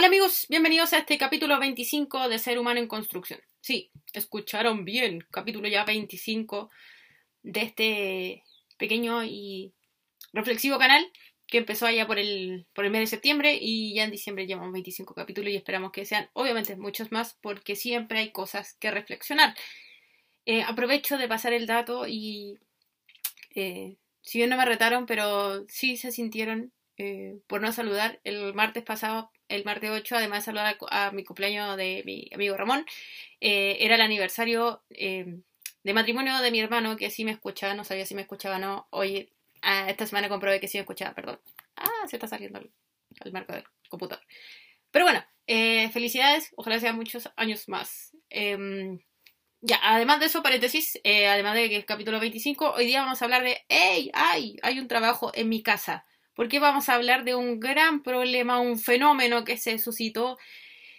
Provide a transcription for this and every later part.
Hola amigos, bienvenidos a este capítulo 25 de Ser Humano en Construcción. Sí, escucharon bien, capítulo ya 25 de este pequeño y reflexivo canal que empezó allá por el, por el mes de septiembre y ya en diciembre llevamos 25 capítulos y esperamos que sean obviamente muchos más porque siempre hay cosas que reflexionar. Eh, aprovecho de pasar el dato y eh, si bien no me retaron, pero sí se sintieron eh, por no saludar el martes pasado, el martes 8, además de saludar a, mi cumpleaños de mi amigo Ramón, eh, era el aniversario eh, de matrimonio de mi hermano, que sí me escuchaba, no sabía si me escuchaba o no. Hoy, ah, esta semana comprobé que sí me escuchaba, perdón. Ah, se está saliendo el, marco del computador. Pero bueno, felicidades, ojalá sean muchos años más. Em, ya, además de eso, paréntesis, además de que es capítulo 25, hoy día vamos a hablar de, ¡Ey! ¡Ay! Hay un trabajo en mi casa porque vamos a hablar de un gran problema, un fenómeno que se suscitó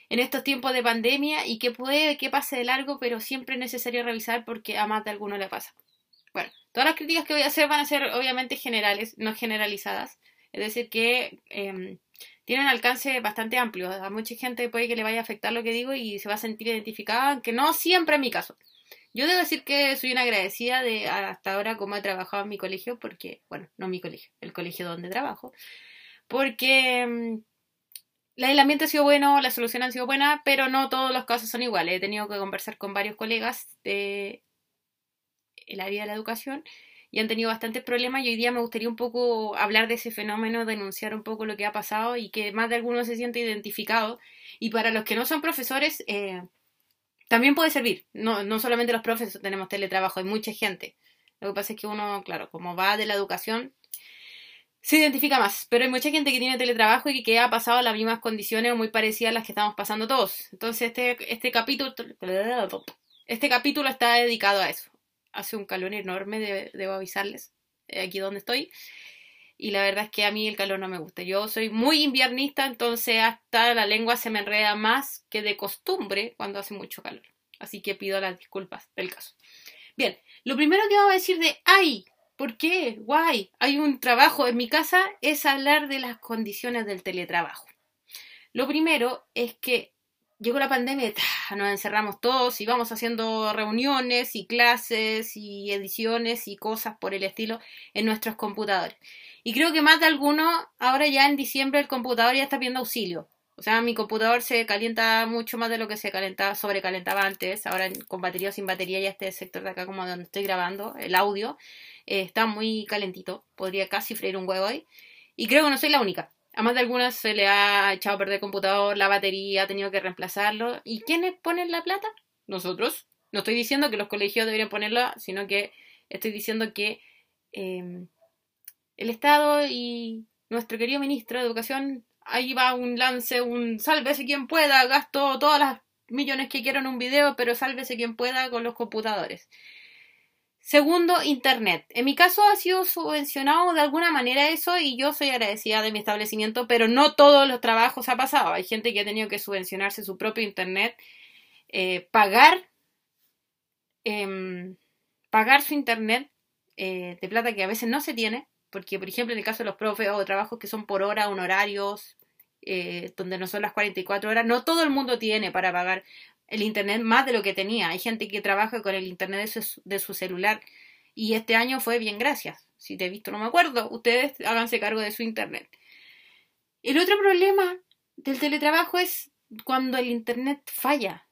en estos tiempos de pandemia y que puede que pase de largo, pero siempre es necesario revisar porque a más de alguno le pasa. Bueno, todas las críticas que voy a hacer van a ser obviamente generales, no generalizadas, es decir, que eh, tienen alcance bastante amplio. A mucha gente puede que le vaya a afectar lo que digo y se va a sentir identificada, aunque no siempre en mi caso. Yo debo decir que soy una agradecida de hasta ahora cómo he trabajado en mi colegio, porque, bueno, no mi colegio, el colegio donde trabajo, porque mm, el aislamiento ha sido bueno, la solución ha sido buena, pero no todos los casos son iguales. He tenido que conversar con varios colegas de el área de la educación y han tenido bastantes problemas y hoy día me gustaría un poco hablar de ese fenómeno, denunciar un poco lo que ha pasado y que más de alguno se siente identificado. Y para los que no son profesores, eh, también puede servir. No, no solamente los profesores tenemos teletrabajo, hay mucha gente. Lo que pasa es que uno, claro, como va de la educación, se identifica más. Pero hay mucha gente que tiene teletrabajo y que ha pasado las mismas condiciones muy parecidas a las que estamos pasando todos. Entonces, este, este capítulo. Este capítulo está dedicado a eso. Hace un calor enorme, debo avisarles. Eh, aquí donde estoy y la verdad es que a mí el calor no me gusta. Yo soy muy inviernista, entonces hasta la lengua se me enreda más que de costumbre cuando hace mucho calor. Así que pido las disculpas del caso. Bien, lo primero que vamos a decir de ay, ¿por qué? Guay, hay un trabajo en mi casa es hablar de las condiciones del teletrabajo. Lo primero es que llegó la pandemia, nos encerramos todos y vamos haciendo reuniones y clases y ediciones y cosas por el estilo en nuestros computadores. Y creo que más de alguno, ahora ya en diciembre el computador ya está pidiendo auxilio. O sea, mi computador se calienta mucho más de lo que se calentaba, sobrecalentaba antes. Ahora con batería o sin batería ya este sector de acá como donde estoy grabando, el audio, eh, está muy calentito. Podría casi freír un huevo ahí. Y creo que no soy la única. A más de algunas se le ha echado a perder el computador, la batería, ha tenido que reemplazarlo. ¿Y quiénes ponen la plata? Nosotros. No estoy diciendo que los colegios deberían ponerla, sino que estoy diciendo que em, el Estado y nuestro querido ministro de Educación, ahí va un lance, un sálvese quien pueda, gasto todas las millones que quiero en un video, pero sálvese quien pueda con los computadores. Segundo, Internet. En mi caso ha sido subvencionado de alguna manera eso y yo soy agradecida de mi establecimiento, pero no todos los trabajos ha pasado. Hay gente que ha tenido que subvencionarse su propio Internet, eh, pagar, em, pagar su Internet eh, de plata que a veces no se tiene, porque por ejemplo en el caso de los profes o trabajos que son por hora, honorarios, eh, donde no son las 44 horas, no todo el mundo tiene para pagar el Internet más de lo que tenía. Hay gente que trabaja con el Internet de su, celular y este año fue bien gracias. Si te he visto no me acuerdo, ustedes háganse cargo de su Internet. El otro problema del teletrabajo es cuando el Internet falla.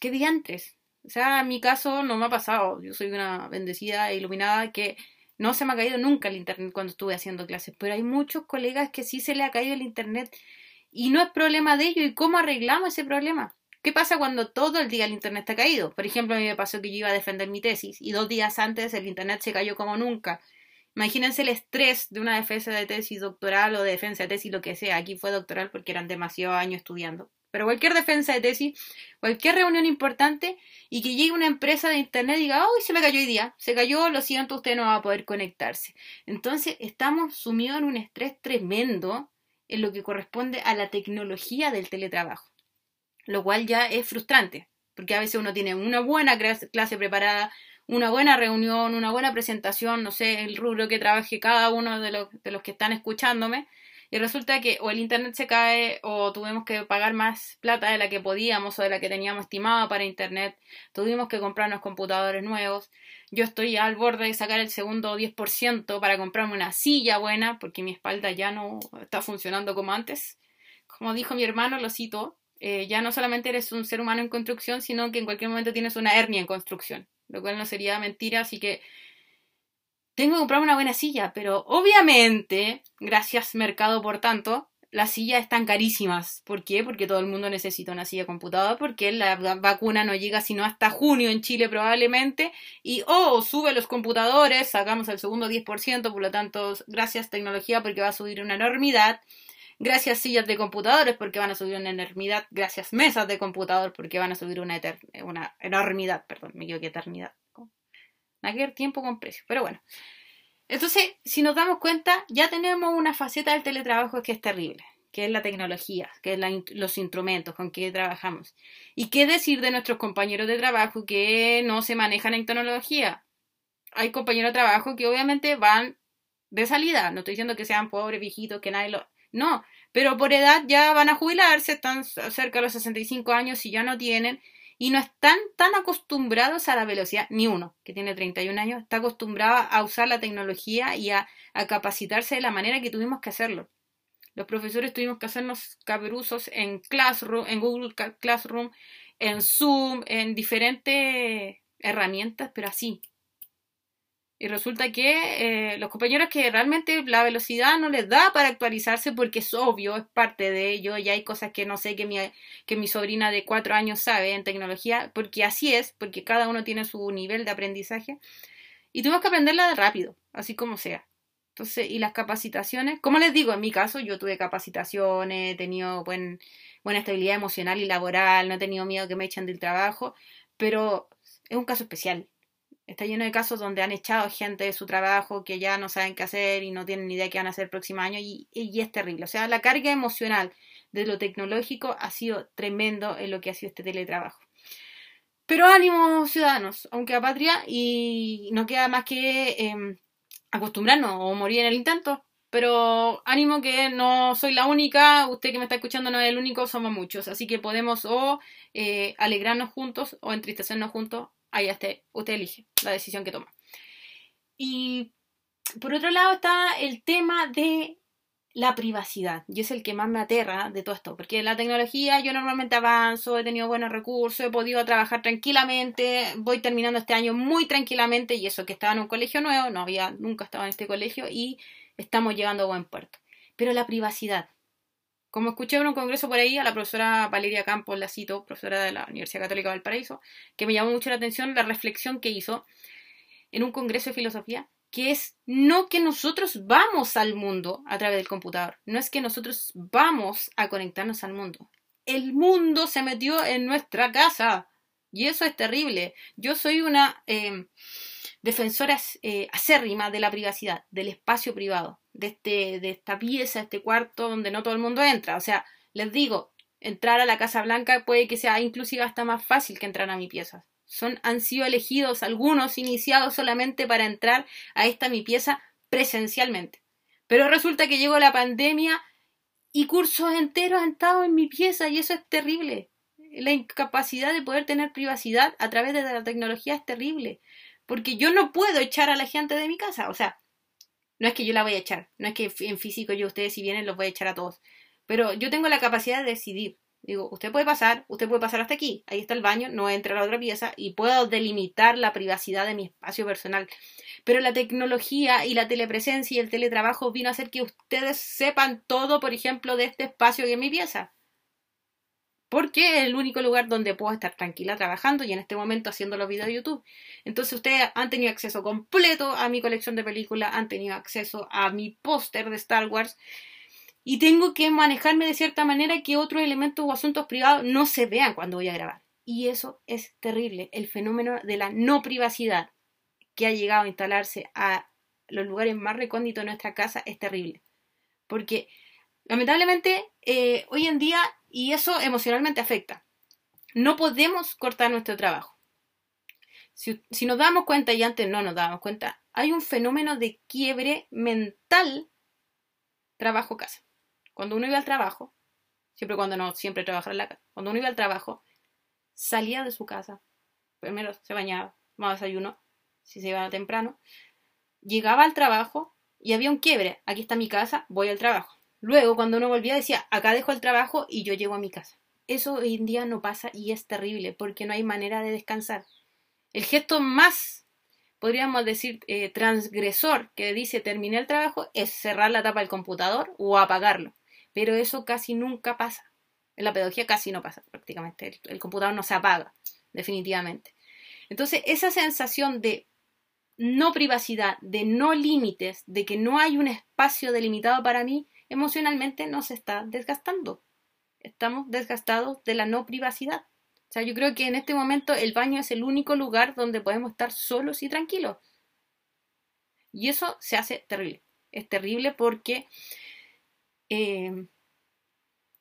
¿Qué diantres? O sea, en mi caso no me ha pasado. Yo soy una bendecida e iluminada que no se me ha caído nunca el Internet cuando estuve haciendo clases, pero hay muchos colegas que sí se le ha caído el Internet y no es problema de ellos. ¿Y cómo arreglamos ese problema? ¿Qué pasa cuando todo el día el internet está caído? Por ejemplo, a mí me pasó que yo iba a defender mi tesis y dos días antes el internet se cayó como nunca. Imagínense el estrés de una defensa de tesis doctoral o de defensa de tesis, lo que sea. Aquí fue doctoral porque eran demasiados años estudiando. Pero cualquier defensa de tesis, cualquier reunión importante y que llegue una empresa de internet y diga, uy, se me cayó hoy día, se cayó, lo siento, usted no va a poder conectarse. Entonces estamos sumidos en un estrés tremendo en lo que corresponde a la tecnología del teletrabajo lo cual ya es frustrante, porque a veces uno tiene una buena clase preparada, una buena reunión, una buena presentación, no sé, el rubro que trabaje cada uno de los, de los que están escuchándome, y resulta que o el internet se cae o tuvimos que pagar más plata de la que podíamos o de la que teníamos estimada para internet, tuvimos que comprarnos computadores nuevos. Yo estoy al borde de sacar el segundo 10% para comprarme una silla buena porque mi espalda ya no está funcionando como antes. Como dijo mi hermano, lo cito, eh, ya no solamente eres un ser humano en construcción, sino que en cualquier momento tienes una hernia en construcción, lo cual no sería mentira, así que tengo que comprarme una buena silla, pero obviamente, gracias mercado por tanto, las sillas están carísimas. ¿Por qué? Porque todo el mundo necesita una silla computadora, porque la vacuna no llega sino hasta junio en Chile probablemente, y oh, sube los computadores, sacamos el segundo 10%, por lo tanto, gracias tecnología porque va a subir una enormidad, gracias sillas de computadores porque van a subir una enormidad, gracias mesas de computador porque van a subir una, una enormidad, perdón, me equivoqué, eternidad. Nada tiempo con precio. Pero bueno. Entonces, si nos damos cuenta, ya tenemos una faceta del teletrabajo que es terrible, que es la tecnología, que es los instrumentos con que trabajamos. ¿Y qué decir de nuestros compañeros de trabajo que no se manejan en tecnología? Hay compañeros de trabajo que obviamente van de salida. No estoy diciendo que sean pobres, viejitos, que nadie lo... No, pero por edad ya van a jubilarse, están cerca de los 65 años y ya no tienen y no están tan acostumbrados a la velocidad, ni uno que tiene 31 años está acostumbrado a usar la tecnología y a, capacitarse de la manera que tuvimos que hacerlo. Los profesores tuvimos que hacernos cabruzos en Classroom, en Google Classroom, en Zoom, en diferentes herramientas, pero así, y resulta que eh, los compañeros que realmente la velocidad no les da para actualizarse porque es obvio, es parte de ello, y hay cosas que no sé que mi, que mi sobrina de cuatro años sabe en tecnología, porque así es, porque cada uno tiene su nivel de aprendizaje, y tuvimos que aprenderla rápido, así como sea. Entonces, y las capacitaciones, como les digo, en mi caso yo tuve capacitaciones, he tenido buen, buena estabilidad emocional y laboral, no he tenido miedo que me echen del trabajo, pero es un caso especial Está lleno de casos donde han echado gente de su trabajo que ya no saben qué hacer y no tienen ni idea de qué van a hacer el próximo año y, es terrible. O sea, la carga emocional de lo tecnológico ha sido tremendo en lo que ha sido este teletrabajo. Pero ánimo, ciudadanos, aunque a patria y no queda más que eh, acostumbrarnos o morir en el intento. Pero ánimo que no soy la única, usted que me está escuchando no es el único, somos muchos. Así que podemos o eh, alegrarnos juntos o entristecernos juntos ahí esté, usted elige la decisión que toma. Y por otro lado está el tema de la privacidad, y es el que más me aterra de todo esto, porque la tecnología yo normalmente avanzo, he tenido buenos recursos, he podido trabajar tranquilamente, voy terminando este año muy tranquilamente, y eso que estaba en un colegio nuevo, no había nunca estado en este colegio, y estamos llegando a buen puerto. Pero la privacidad, como escuché en un congreso por ahí a la profesora Valeria Campos, la cito, profesora de la Universidad Católica del Paraíso, que me llamó mucho la atención la reflexión que hizo en un congreso de filosofía, que es no que nosotros vamos al mundo a través del computador, no es que nosotros vamos a conectarnos al mundo. El mundo se metió en nuestra casa y eso es terrible. Yo soy una eh, defensora eh, acérrima de la privacidad, del espacio privado de, este, de esta pieza, este cuarto donde no todo el mundo entra. O sea, les digo, entrar a la Casa Blanca puede que sea inclusive hasta más fácil que entrar a mi pieza. Son, han sido elegidos algunos iniciados solamente para entrar a esta mi pieza presencialmente. Pero resulta que llegó la pandemia y cursos enteros han estado en mi pieza y eso es terrible. La incapacidad de poder tener privacidad a través de la tecnología es terrible. Porque yo no puedo echar a la gente de mi casa. O sea, no es que yo la voy a echar, no es que en físico yo ustedes si vienen los voy a echar a todos, pero yo tengo la capacidad de decidir. Digo, usted puede pasar, usted puede pasar hasta aquí, ahí está el baño, no entra a la otra pieza y puedo delimitar la privacidad de mi espacio personal. Pero la tecnología y la telepresencia y el teletrabajo vino a hacer que ustedes sepan todo, por ejemplo, de este espacio que es mi pieza porque es el único lugar donde puedo estar tranquila trabajando y en este momento haciendo los videos de YouTube. Entonces ustedes han tenido acceso completo a mi colección de películas, han tenido acceso a mi póster de Star Wars y tengo que manejarme de cierta manera que otros elementos o asuntos privados no se vean cuando voy a grabar. Y eso es terrible, el fenómeno de la no privacidad que ha llegado a instalarse a los lugares más recónditos de nuestra casa es terrible. Porque lamentablemente eh, hoy en día y eso emocionalmente afecta. No podemos cortar nuestro trabajo. Si, nos damos cuenta, y antes no nos dábamos cuenta, hay un fenómeno de quiebre mental trabajo-casa. cuando uno iba al trabajo, siempre cuando no, siempre trabajar en la casa, cuando uno iba al trabajo, salía de su casa, primero se bañaba, tomaba desayuno, si se iba temprano, llegaba al trabajo y había un quiebre, aquí está mi casa, voy al trabajo. Luego, cuando uno volvía, decía, acá dejo el trabajo y yo llego a mi casa. Eso hoy en día no pasa y es terrible porque no hay manera de descansar. El gesto más, podríamos decir, eh, transgresor que dice terminé el trabajo es cerrar la tapa del computador o apagarlo. Pero eso casi nunca pasa. En la pedagogía casi no pasa prácticamente. El, computador no se apaga, definitivamente. Entonces, esa sensación de no privacidad, de no límites, de que no hay un espacio delimitado para mí, emocionalmente nos está desgastando. Estamos desgastados de la no privacidad. O sea, yo creo que en este momento el baño es el único lugar donde podemos estar solos y tranquilos. Y eso se hace terrible. Es terrible porque eh,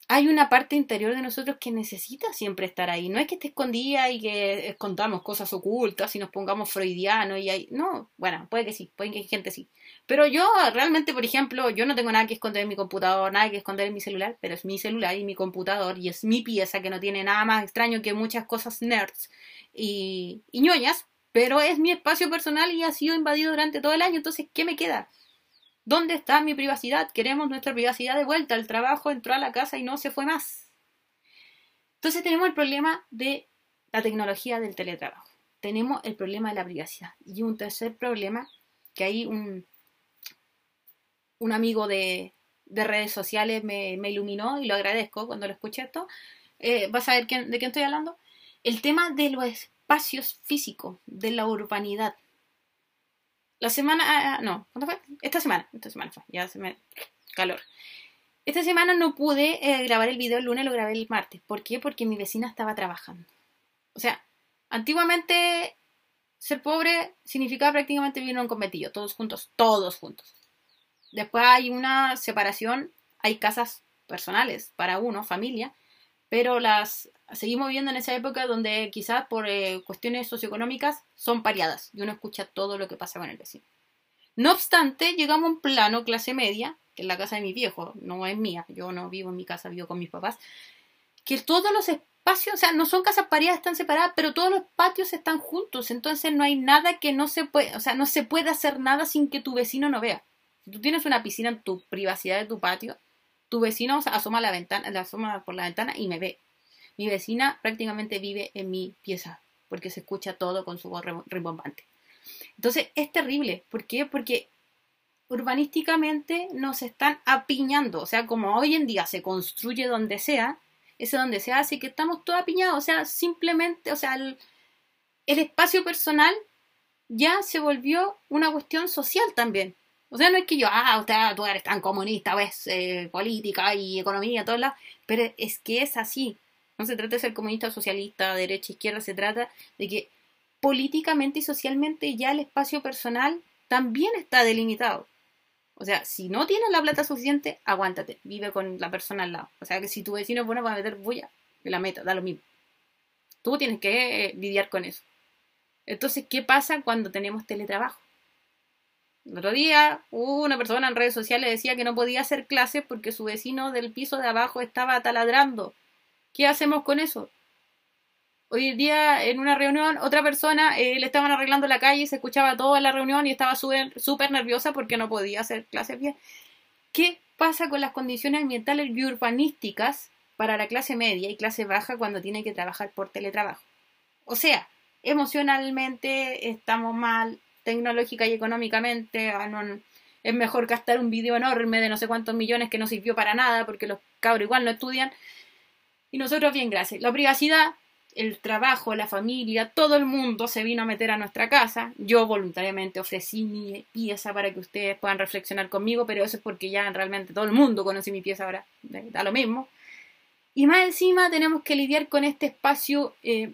hay una parte interior de nosotros que necesita siempre estar ahí. No es que esté escondida y que escondamos cosas ocultas y nos pongamos freudianos y ahí. No, bueno, puede que sí, puede que hay gente sí. Pero yo realmente, por ejemplo, yo no tengo nada que esconder en mi computador, nada que esconder en mi celular, pero es mi celular y mi computador y es mi pieza que no tiene nada más extraño que muchas cosas nerds y, y ñoñas, pero es mi espacio personal y ha sido invadido durante todo el año. Entonces, ¿qué me queda? ¿Dónde está mi privacidad? Queremos nuestra privacidad de vuelta. El trabajo entró a la casa y no se fue más. Entonces tenemos el problema de la tecnología del teletrabajo. Tenemos el problema de la privacidad. Y un tercer problema, que ahí un, un amigo de, redes sociales me, iluminó y lo agradezco cuando lo escuché esto. Eh, ¿Vas a ver de qué estoy hablando? El tema de los espacios físicos, de la urbanidad. La semana, ah, ah, no, ¿cuándo fue? Esta semana, esta semana fue, ya se me... calor. Esta semana no pude eh, grabar el video el lunes, lo grabé el martes. ¿Por qué? Porque mi vecina estaba trabajando. O sea, antiguamente ser pobre significaba prácticamente vivir en un conventillo, todos juntos, todos juntos. Después hay una separación, hay casas personales para uno, familia, pero las seguimos viviendo en esa época donde quizás por eh, cuestiones socioeconómicas son pareadas y uno escucha todo lo que pasa con el vecino. No obstante, llegamos a un plano clase media, que es la casa de mi viejo, no es mía, yo no vivo en mi casa, vivo con mis papás, que todos los espacios, o sea, no son casas pareadas, están separadas, pero todos los patios están juntos, entonces no hay nada que no se puede, o sea, no se puede hacer nada sin que tu vecino no vea. Si tú tienes una piscina en tu privacidad de tu patio, tu vecino asoma, la ventana, asoma por la ventana y me ve. Mi vecina prácticamente vive en mi pieza porque se escucha todo con su voz rimbombante. Entonces es terrible. ¿Por qué? Porque urbanísticamente nos están apiñando. O sea, como hoy en día se construye donde sea, ese donde sea así que estamos todos apiñados. O sea, simplemente, o sea, el, espacio personal ya se volvió una cuestión social también. O sea, no es que yo, ah, usted, tú eres tan comunista, ves, eh, política y economía, todo lado, pero es que es así. No se trata de ser comunista, socialista, derecha, izquierda, se trata de que políticamente y socialmente ya el espacio personal también está delimitado. O sea, si no tienes la plata suficiente, aguántate, vive con la persona al lado. O sea, que si tu vecino es bueno para meter bulla, la meta, da lo mismo. Tú tienes que eh, lidiar con eso. Entonces, ¿qué pasa cuando tenemos teletrabajo? El otro día una persona en redes sociales decía que no podía hacer clases porque su vecino del piso de abajo estaba taladrando ¿Qué hacemos con eso? Hoy día en una reunión otra persona eh, le estaban arreglando la calle y se escuchaba toda la reunión y estaba súper nerviosa porque no podía hacer clases bien. ¿Qué pasa con las condiciones ambientales y urbanísticas para la clase media y clase baja cuando tiene que trabajar por teletrabajo? O sea, emocionalmente estamos mal, tecnológica y económicamente, ah, es mejor gastar un video enorme de no sé cuántos millones que no sirvió para nada porque los cabros igual no estudian y nosotros, bien, gracias. La privacidad, el trabajo, la familia, todo el mundo se vino a meter a nuestra casa. Yo voluntariamente ofrecí mi pieza para que ustedes puedan reflexionar conmigo, pero eso es porque ya realmente todo el mundo conoce mi pieza ahora. Da lo mismo. Y más encima tenemos que lidiar con este espacio eh,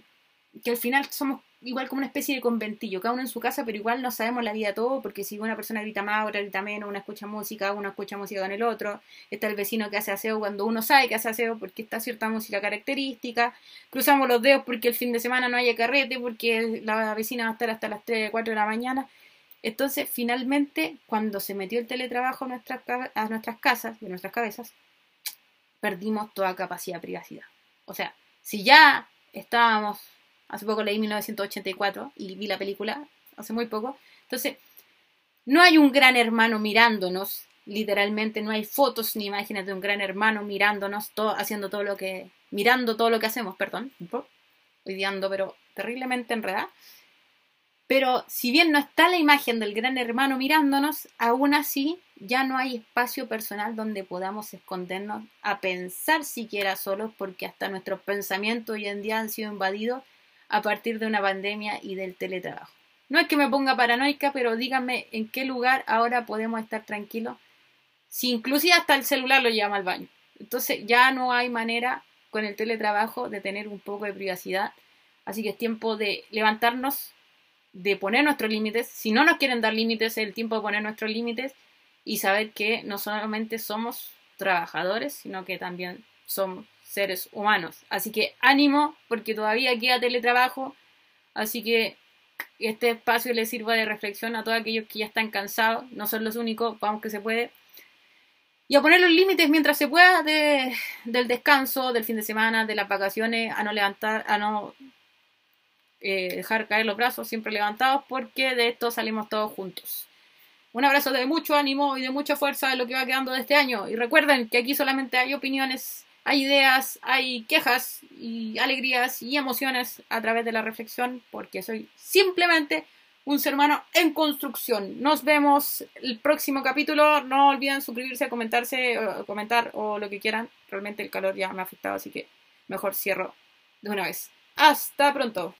que al final somos igual como una especie de conventillo, cada uno en su casa, pero igual no sabemos la vida todo, porque si una persona grita más, otra grita menos, una escucha música, una escucha música con el otro, está el vecino que hace aseo cuando uno sabe que hace aseo porque está cierta música característica, cruzamos los dedos porque el fin de semana no haya carrete, porque la vecina va a estar hasta las 3, 4 de la mañana. Entonces, finalmente, cuando se metió el teletrabajo a nuestras, a nuestras casas, de nuestras cabezas, perdimos toda capacidad de privacidad. O sea, si ya estábamos, hace poco leí 1984 y vi la película hace muy poco, entonces no hay un gran hermano mirándonos, literalmente no hay fotos ni imágenes de un gran hermano mirándonos, todo, haciendo todo lo que, mirando todo lo que hacemos, perdón, odiando, pero terriblemente enredada. Pero si bien no está la imagen del gran hermano mirándonos, aún así ya no hay espacio personal donde podamos escondernos a pensar siquiera solos, porque hasta nuestros pensamientos hoy en día han sido invadidos a partir de una pandemia y del teletrabajo. No es que me ponga paranoica, pero díganme en qué lugar ahora podemos estar tranquilos, si inclusive hasta el celular lo llama al baño. Entonces ya no hay manera con el teletrabajo de tener un poco de privacidad. Así que es tiempo de levantarnos, de poner nuestros límites. Si no nos quieren dar límites, es el tiempo de poner nuestros límites y saber que no solamente somos trabajadores, sino que también somos seres humanos. Así que ánimo, porque todavía queda teletrabajo. Así que este espacio les sirva de reflexión a todos aquellos que ya están cansados, no son los únicos, vamos que se puede. Y a poner los límites mientras se pueda del descanso, del fin de semana, de las vacaciones, a no levantar, a no eh, dejar caer los brazos siempre levantados, porque de esto salimos todos juntos. Un abrazo de mucho ánimo y de mucha fuerza en lo que va quedando de este año. Y recuerden que aquí solamente hay opiniones hay ideas, hay quejas y alegrías y emociones a través de la reflexión, porque soy simplemente un ser humano en construcción. Nos vemos el próximo capítulo. No olviden suscribirse, comentarse, comentar o lo que quieran. Realmente el calor ya me ha afectado, así que mejor cierro de una vez. Hasta pronto.